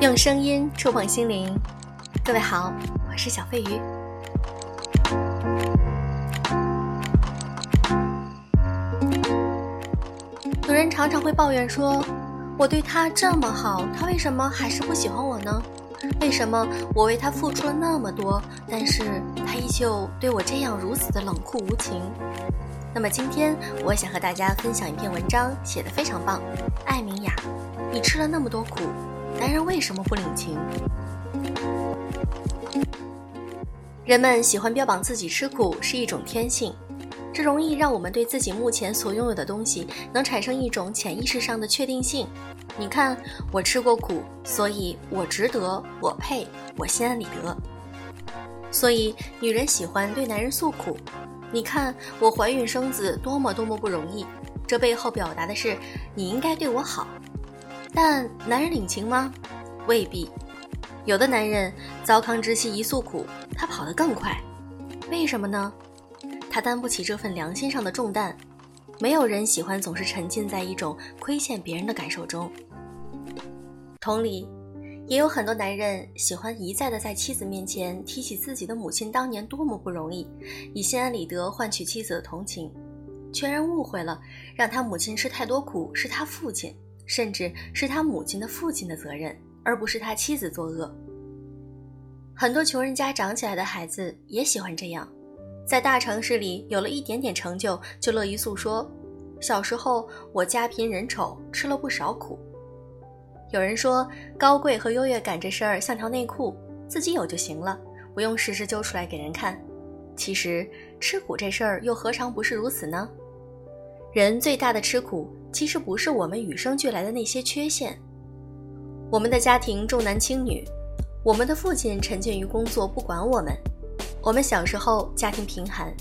用声音触碰心灵，各位好，我是小飞鱼。有人常常会抱怨说：“我对他这么好，他为什么还是不喜欢我呢？为什么我为他付出了那么多，但是他依旧对我这样如此的冷酷无情？”那么今天我想和大家分享一篇文章，写的非常棒。艾明雅，你吃了那么多苦。男人为什么不领情？人们喜欢标榜自己吃苦是一种天性，这容易让我们对自己目前所拥有的东西能产生一种潜意识上的确定性。你看，我吃过苦，所以我值得，我配，我心安理得。所以女人喜欢对男人诉苦。你看，我怀孕生子多么多么不容易，这背后表达的是你应该对我好。但男人领情吗？未必。有的男人糟糠之妻一诉苦，他跑得更快。为什么呢？他担不起这份良心上的重担。没有人喜欢总是沉浸在一种亏欠别人的感受中。同理，也有很多男人喜欢一再的在妻子面前提起自己的母亲当年多么不容易，以心安理得换取妻子的同情，全然误会了让他母亲吃太多苦是他父亲。甚至是他母亲的父亲的责任，而不是他妻子作恶。很多穷人家长起来的孩子也喜欢这样，在大城市里有了一点点成就，就乐于诉说：小时候我家贫人丑，吃了不少苦。有人说高贵和优越感这事儿像条内裤，自己有就行了，不用时时揪出来给人看。其实吃苦这事儿又何尝不是如此呢？人最大的吃苦。其实不是我们与生俱来的那些缺陷。我们的家庭重男轻女，我们的父亲沉浸于工作不管我们。我们小时候家庭贫寒，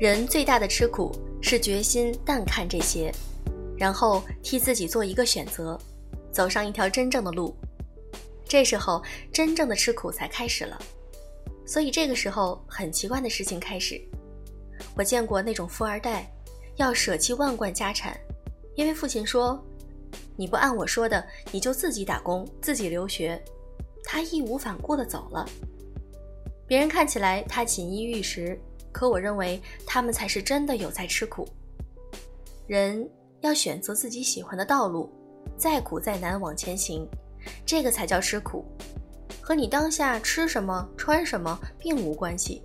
人最大的吃苦是决心淡看这些，然后替自己做一个选择，走上一条真正的路。这时候真正的吃苦才开始了。所以这个时候很奇怪的事情开始。我见过那种富二代，要舍弃万贯家产。因为父亲说：“你不按我说的，你就自己打工，自己留学。”他义无反顾地走了。别人看起来他锦衣玉食，可我认为他们才是真的有在吃苦。人要选择自己喜欢的道路，再苦再难往前行，这个才叫吃苦，和你当下吃什么穿什么并无关系。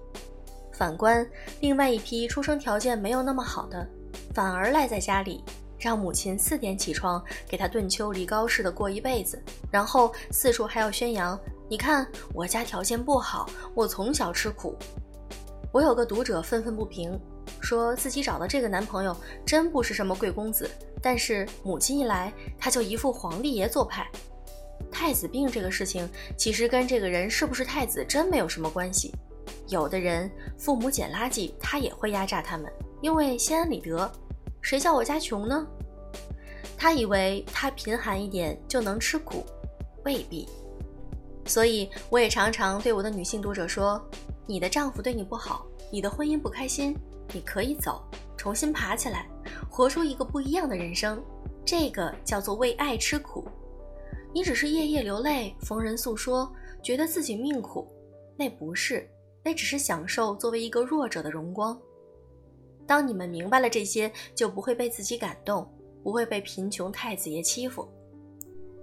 反观另外一批出生条件没有那么好的，反而赖在家里。让母亲四点起床，给他炖秋梨膏似的过一辈子，然后四处还要宣扬：“你看我家条件不好，我从小吃苦。”我有个读者愤愤不平，说自己找的这个男朋友真不是什么贵公子，但是母亲一来，他就一副皇帝爷做派。太子病这个事情，其实跟这个人是不是太子真没有什么关系。有的人父母捡垃圾，他也会压榨他们，因为心安理得。谁叫我家穷呢？他以为他贫寒一点就能吃苦，未必。所以我也常常对我的女性读者说：“你的丈夫对你不好，你的婚姻不开心，你可以走，重新爬起来，活出一个不一样的人生。这个叫做为爱吃苦。你只是夜夜流泪，逢人诉说，觉得自己命苦，那不是，那只是享受作为一个弱者的荣光。”当你们明白了这些，就不会被自己感动，不会被贫穷太子爷欺负，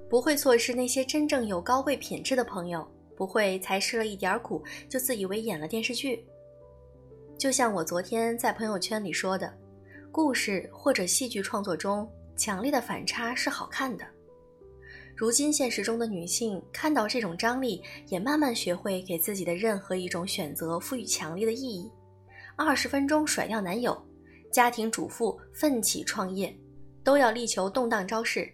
不会错失那些真正有高贵品质的朋友，不会才吃了一点苦就自以为演了电视剧。就像我昨天在朋友圈里说的，故事或者戏剧创作中，强烈的反差是好看的。如今现实中的女性看到这种张力，也慢慢学会给自己的任何一种选择赋予强烈的意义。二十分钟甩掉男友，家庭主妇奋起创业，都要力求动荡招式。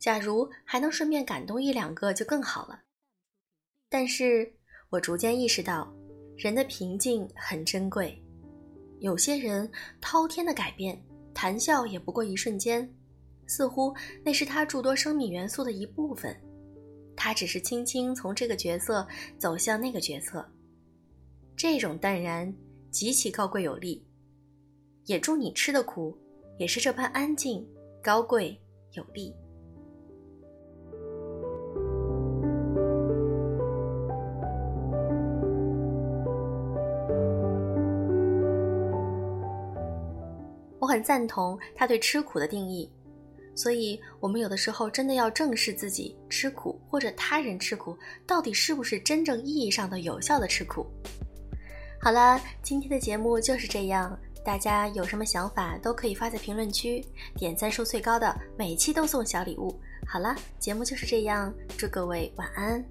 假如还能顺便感动一两个就更好了。但是我逐渐意识到，人的平静很珍贵。有些人滔天的改变，谈笑也不过一瞬间，似乎那是他诸多生命元素的一部分。他只是轻轻从这个角色走向那个角色，这种淡然。极其高贵有力也祝你吃的苦也是这般安静高贵有力。我很赞同他对吃苦的定义所以我们有的时候真的要正视自己吃苦或者他人吃苦到底是不是真正意义上的有效的吃苦。好了，今天的节目就是这样，大家有什么想法都可以发在评论区，点赞数最高的每期都送小礼物。好了，节目就是这样，祝各位晚安。